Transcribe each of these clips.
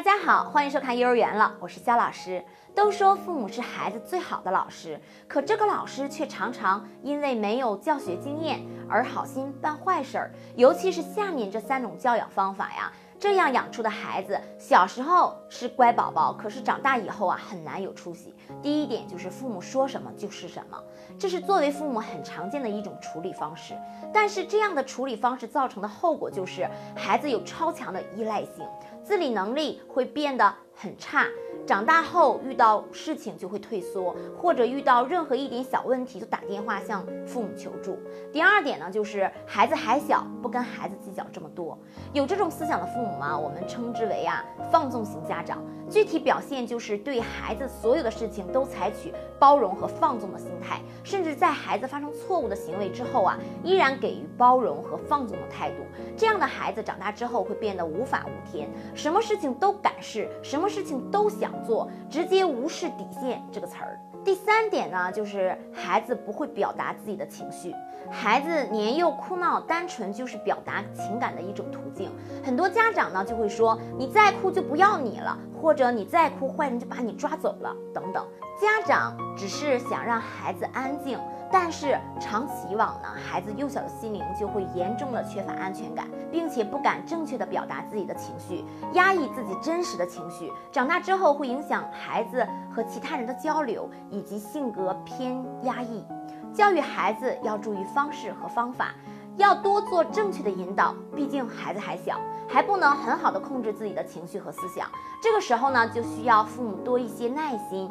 大家好，欢迎收看幼儿园了，我是肖老师。都说父母是孩子最好的老师，可这个老师却常常因为没有教学经验而好心办坏事儿。尤其是下面这三种教养方法呀，这样养出的孩子，小时候是乖宝宝，可是长大以后啊，很难有出息。第一点就是父母说什么就是什么，这是作为父母很常见的一种处理方式。但是这样的处理方式造成的后果就是孩子有超强的依赖性。自理能力会变得很差，长大后遇到事情就会退缩，或者遇到任何一点小问题就打电话向父母求助。第二点呢，就是孩子还小，不跟孩子计较这么多。有这种思想的父母吗？我们称之为啊放纵型家长。具体表现就是对孩子所有的事情都采取包容和放纵的心态，甚至在孩子发生错误的行为之后啊，依然给予包容和放纵的态度。这样的孩子长大之后会变得无法无天。什么事情都敢试，什么事情都想做，直接无视底线这个词儿。第三点呢，就是孩子不会表达自己的情绪。孩子年幼哭闹，单纯就是表达情感的一种途径。很多家长呢就会说，你再哭就不要你了，或者你再哭，坏人就把你抓走了，等等。家长只是想让孩子安静。但是长此以往呢，孩子幼小的心灵就会严重的缺乏安全感，并且不敢正确的表达自己的情绪，压抑自己真实的情绪。长大之后会影响孩子和其他人的交流，以及性格偏压抑。教育孩子要注意方式和方法，要多做正确的引导。毕竟孩子还小，还不能很好的控制自己的情绪和思想。这个时候呢，就需要父母多一些耐心，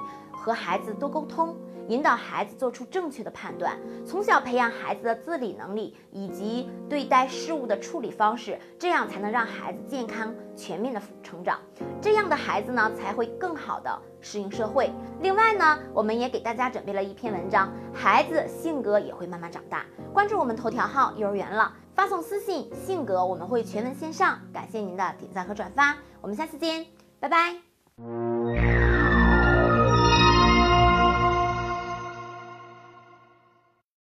和孩子多沟通。引导孩子做出正确的判断，从小培养孩子的自理能力以及对待事物的处理方式，这样才能让孩子健康全面的成长。这样的孩子呢，才会更好的适应社会。另外呢，我们也给大家准备了一篇文章，孩子性格也会慢慢长大。关注我们头条号幼儿园了，发送私信性格，我们会全文线上。感谢您的点赞和转发，我们下次见，拜拜。